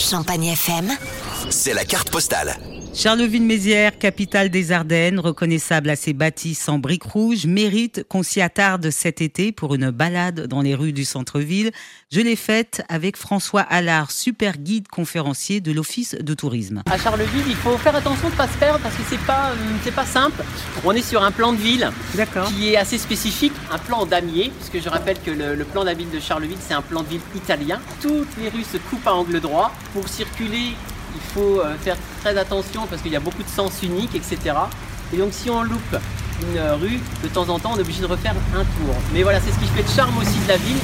Champagne FM, c'est la carte postale. Charleville-Mézières, capitale des Ardennes, reconnaissable à ses bâtisses en briques rouges, mérite qu'on s'y attarde cet été pour une balade dans les rues du centre-ville. Je l'ai faite avec François Allard, super guide conférencier de l'Office de tourisme. À Charleville, il faut faire attention de ne pas se perdre parce que c'est pas, euh, c'est pas simple. On est sur un plan de ville qui est assez spécifique, un plan damier, puisque je rappelle que le, le plan de la ville de Charleville, c'est un plan de ville italien. Toutes les rues se coupent à angle droit. Pour circuler, il faut euh, faire très attention parce qu'il y a beaucoup de sens uniques, etc. Et donc si on loupe une rue, de temps en temps, on est obligé de refaire un tour. Mais voilà, c'est ce qui fait le charme aussi de la ville.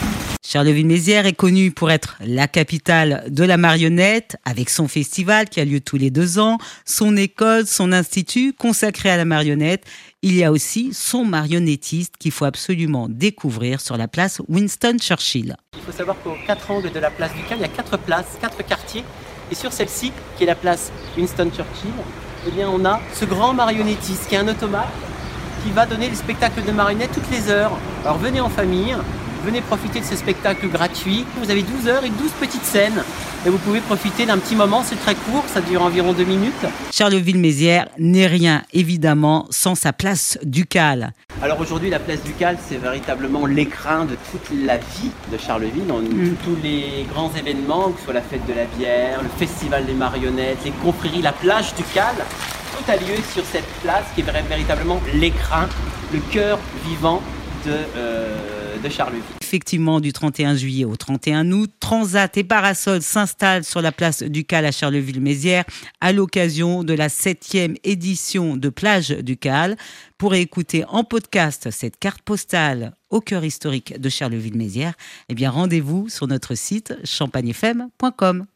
Charleville-Mézières est connue pour être la capitale de la marionnette, avec son festival qui a lieu tous les deux ans, son école, son institut consacré à la marionnette. Il y a aussi son marionnettiste qu'il faut absolument découvrir sur la place Winston Churchill. Il faut savoir qu'aux quatre angles de la place du Cal, il y a quatre places, quatre quartiers et sur celle-ci, qui est la place Winston Churchill, eh bien, on a ce grand marionnettiste qui est un automate qui va donner des spectacles de marionnettes toutes les heures. Alors venez en famille, venez profiter de ce spectacle gratuit. Vous avez 12 heures et 12 petites scènes. Et vous pouvez profiter d'un petit moment, c'est très court, ça dure environ deux minutes. Charleville-Mézières n'est rien, évidemment, sans sa place ducale. Alors aujourd'hui, la place ducale, c'est véritablement l'écrin de toute la vie de Charleville. On, Mm. Tous les grands événements, que ce soit la fête de la bière, le festival des marionnettes, les confréries, la plage ducale, tout a lieu sur cette place qui est véritablement l'écrin, le cœur vivant de, euh, Charleville. Effectivement, du 31 juillet au 31 août, Transat et Parasol s'installent sur la place Ducal à Charleville-Mézières à l'occasion de la septième édition de Plage Ducal. Pour écouter en podcast cette carte postale au cœur historique de Charleville-Mézières, eh bien rendez-vous sur notre site champagnefm.com.